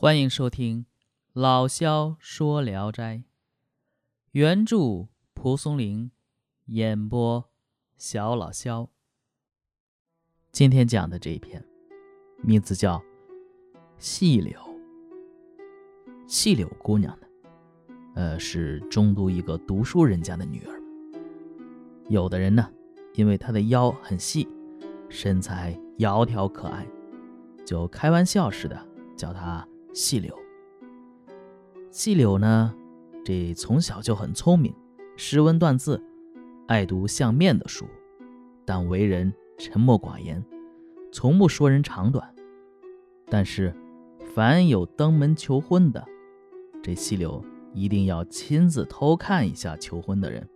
欢迎收听老萧说《聊斋》，原著蒲松龄，演播小老萧。今天讲的这一篇，名字叫《细柳》。细柳姑娘呢，呃，是中都一个读书人家的女儿。有的人呢，因为她的腰很细，身材窈窕可爱，就开玩笑似的叫她。细柳，细柳呢，这从小就很聪明，识文断字，爱读相面的书，但为人沉默寡言，从不说人长短。但是，凡有登门求婚的，这细柳一定要亲自偷看一下求婚的人。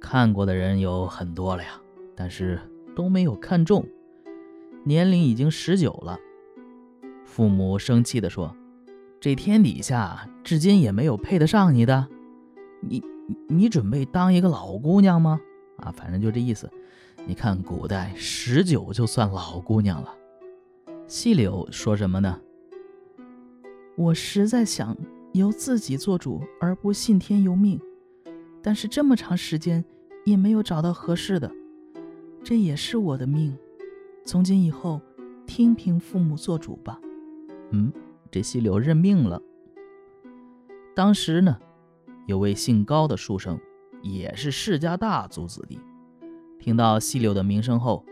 看过的人有很多了呀，但是都没有看中，年龄已经十九了。父母生气地说：“这天底下至今也没有配得上你的，你你准备当一个老姑娘吗？啊，反正就这意思。你看古代十九就算老姑娘了。”细柳说什么呢？我实在想由自己做主，而不信天由命，但是这么长时间也没有找到合适的，这也是我的命。从今以后，听凭父母做主吧。嗯，这细柳认命了。当时呢，有位姓高的书生，也是世家大族子弟，听到细柳的名声后，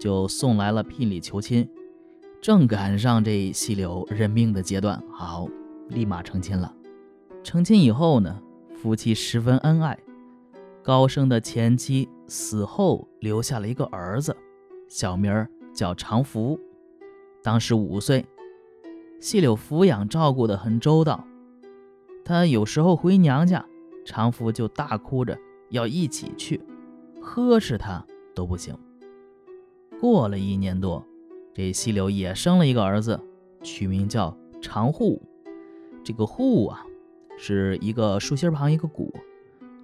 就送来了聘礼求亲。正赶上这细柳认命的阶段，好，立马成亲了。成亲以后呢，夫妻十分恩爱。高升的前妻死后留下了一个儿子，小名叫长福，当时五岁。细柳抚养照顾得很周到，他有时候回娘家，常福就大哭着要一起去，呵斥他都不行。过了一年多，这细柳也生了一个儿子，取名叫长户。这个户啊，是一个竖心旁一个谷，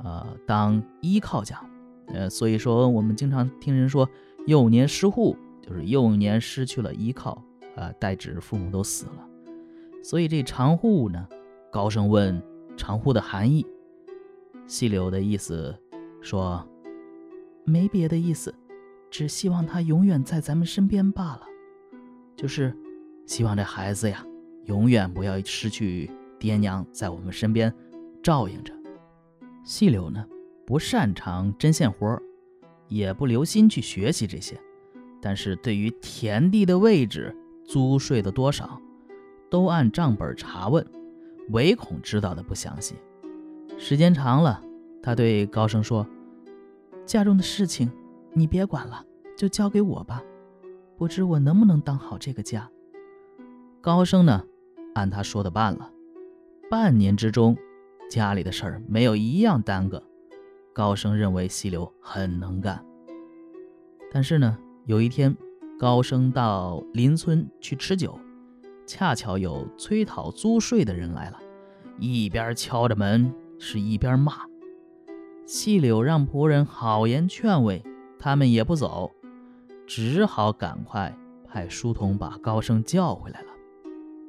呃，当依靠讲，呃，所以说我们经常听人说幼年失户，就是幼年失去了依靠，呃，代指父母都死了。所以这长户呢，高声问长户的含义。细柳的意思说，没别的意思，只希望他永远在咱们身边罢了。就是希望这孩子呀，永远不要失去爹娘在我们身边照应着。细柳呢，不擅长针线活也不留心去学习这些，但是对于田地的位置、租税的多少。都按账本查问，唯恐知道的不详细。时间长了，他对高升说：“家中的事情你别管了，就交给我吧。不知我能不能当好这个家？”高升呢，按他说的办了。半年之中，家里的事儿没有一样耽搁。高升认为细柳很能干。但是呢，有一天，高升到邻村去吃酒。恰巧有催讨租税的人来了，一边敲着门，是一边骂。细柳让仆人好言劝慰，他们也不走，只好赶快派书童把高升叫回来了。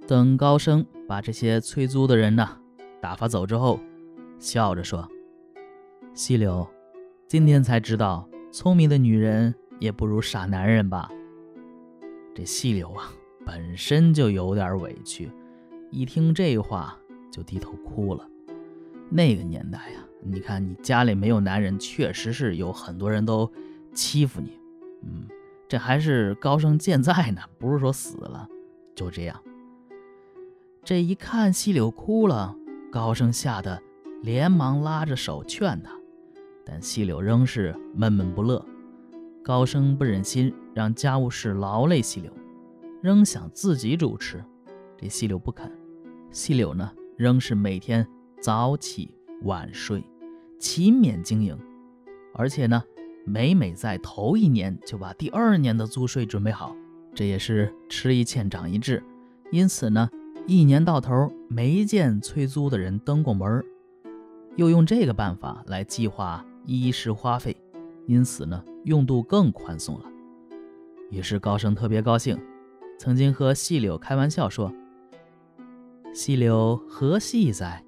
等高升把这些催租的人呢打发走之后，笑着说：“细柳，今天才知道，聪明的女人也不如傻男人吧？”这细柳啊。本身就有点委屈，一听这话就低头哭了。那个年代呀，你看你家里没有男人，确实是有很多人都欺负你。嗯，这还是高升健在呢，不是说死了。就这样，这一看细柳哭了，高升吓得连忙拉着手劝他，但细柳仍是闷闷不乐。高升不忍心让家务事劳累细柳。仍想自己主持，这细柳不肯。细柳呢，仍是每天早起晚睡，勤勉经营，而且呢，每每在头一年就把第二年的租税准备好。这也是吃一堑长一智，因此呢，一年到头没见催租的人登过门又用这个办法来计划衣食花费，因此呢，用度更宽松了。于是高升特别高兴。曾经和细柳开玩笑说：“细柳何细哉？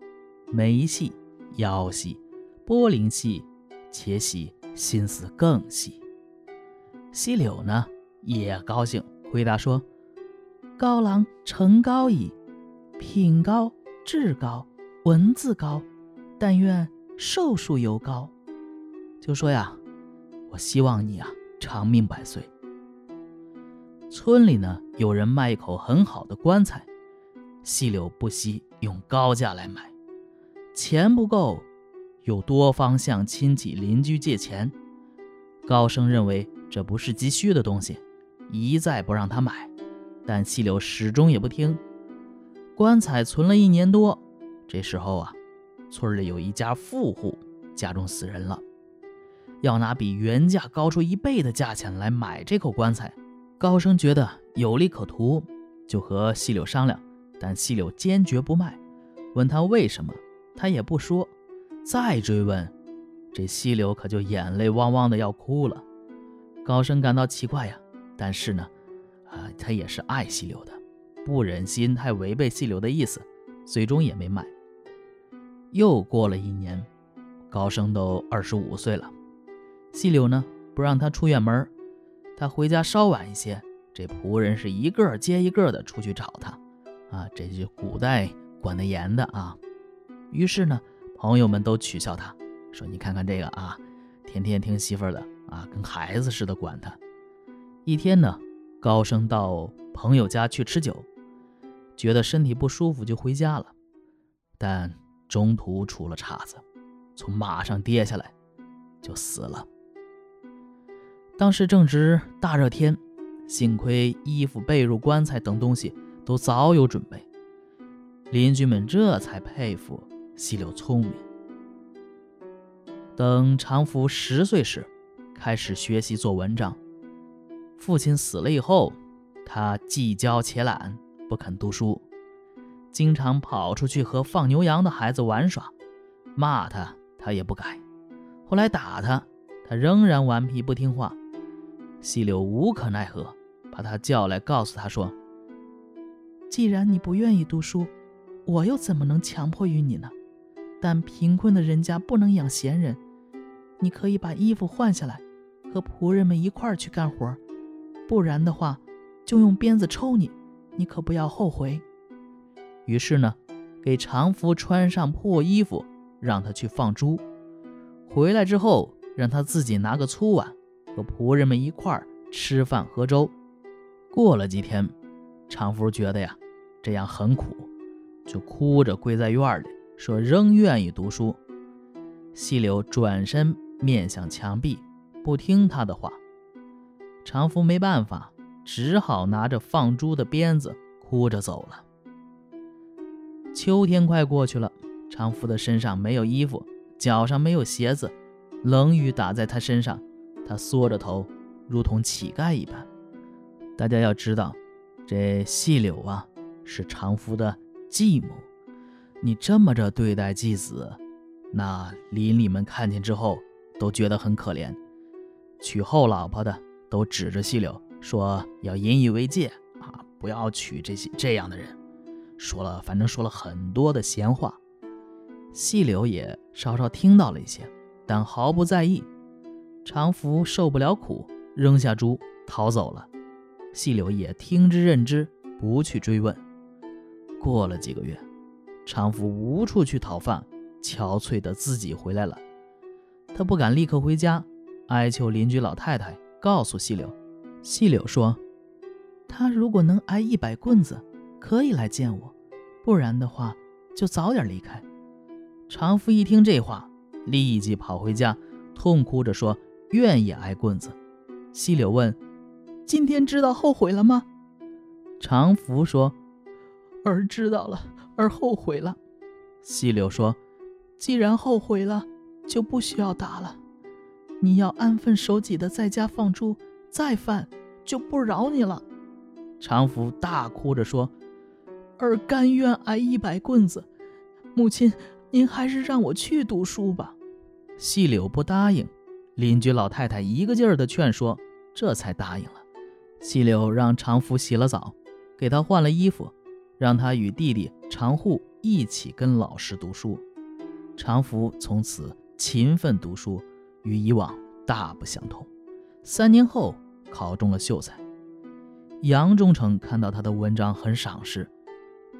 眉细，腰细，波棱细，且喜心思更细。细柳呢也高兴，回答说：“高郎成高矣，品高，志高，文字高，但愿寿数犹高。”就说呀，我希望你啊长命百岁。村里呢有人卖一口很好的棺材。细柳不惜用高价来买，钱不够，又多方向亲戚邻居借钱。高升认为这不是急需的东西，一再不让他买，但细柳始终也不听。棺材存了一年多，这时候啊，村里有一家富户家中死人了，要拿比原价高出一倍的价钱来买这口棺材。高升觉得有利可图，就和细柳商量。但细柳坚决不卖，问他为什么，他也不说。再追问，这细柳可就眼泪汪汪的要哭了。高升感到奇怪呀，但是呢，啊，他也是爱细柳的，不忍心太违背细柳的意思，最终也没卖。又过了一年，高升都二十五岁了，细柳呢不让他出远门，他回家稍晚一些，这仆人是一个接一个的出去找他。啊，这就古代管得严的啊。于是呢，朋友们都取笑他，说：“你看看这个啊，天天听媳妇的啊，跟孩子似的管他。”一天呢，高升到朋友家去吃酒，觉得身体不舒服，就回家了。但中途出了岔子，从马上跌下来，就死了。当时正值大热天，幸亏衣服、被褥、棺材等东西。都早有准备，邻居们这才佩服细柳聪明。等长福十岁时，开始学习做文章。父亲死了以后，他既骄且懒，不肯读书，经常跑出去和放牛羊的孩子玩耍，骂他他也不改，后来打他，他仍然顽皮不听话。细柳无可奈何，把他叫来，告诉他说。既然你不愿意读书，我又怎么能强迫于你呢？但贫困的人家不能养闲人，你可以把衣服换下来，和仆人们一块儿去干活，不然的话，就用鞭子抽你，你可不要后悔。于是呢，给长福穿上破衣服，让他去放猪。回来之后，让他自己拿个粗碗，和仆人们一块儿吃饭喝粥。过了几天，常福觉得呀。这样很苦，就哭着跪在院里，说仍愿意读书。细柳转身面向墙壁，不听他的话。常福没办法，只好拿着放猪的鞭子，哭着走了。秋天快过去了，常福的身上没有衣服，脚上没有鞋子，冷雨打在他身上，他缩着头，如同乞丐一般。大家要知道，这细柳啊。是常福的继母，你这么着对待继子，那邻里们看见之后都觉得很可怜。娶后老婆的都指着细柳说要引以为戒啊，不要娶这些这样的人。说了，反正说了很多的闲话。细柳也稍稍听到了一些，但毫不在意。常福受不了苦，扔下猪逃走了。细柳也听之任之，不去追问。过了几个月，常福无处去讨饭，憔悴的自己回来了。他不敢立刻回家，哀求邻居老太太告诉细柳。细柳说：“他如果能挨一百棍子，可以来见我；不然的话，就早点离开。”常福一听这话，立即跑回家，痛哭着说：“愿意挨棍子。”细柳问：“今天知道后悔了吗？”长福说。儿知道了，儿后悔了。细柳说：“既然后悔了，就不需要打了。你要安分守己的在家放猪，再犯就不饶你了。”长福大哭着说：“儿甘愿挨一百棍子。母亲，您还是让我去读书吧。”细柳不答应，邻居老太太一个劲儿的劝说，这才答应了。细柳让常福洗了澡，给他换了衣服。让他与弟弟常护一起跟老师读书。常福从此勤奋读书，与以往大不相同。三年后考中了秀才。杨忠诚看到他的文章很赏识，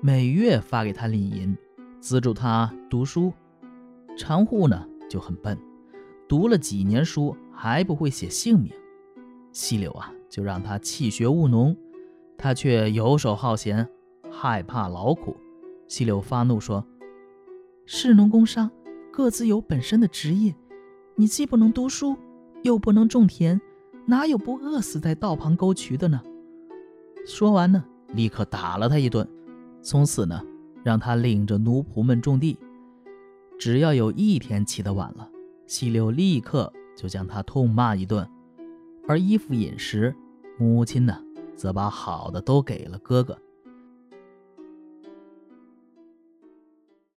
每月发给他礼银，资助他读书。常护呢就很笨，读了几年书还不会写姓名。细柳啊就让他弃学务农，他却游手好闲，害怕劳苦。细柳发怒说：“士农工商各自有本身的职业，你既不能读书，又不能种田，哪有不饿死在道旁沟渠的呢？”说完呢，立刻打了他一顿。从此呢，让他领着奴仆们种地。只要有一天起得晚了，细柳立刻就将他痛骂一顿。而衣服饮食，母亲呢，则把好的都给了哥哥。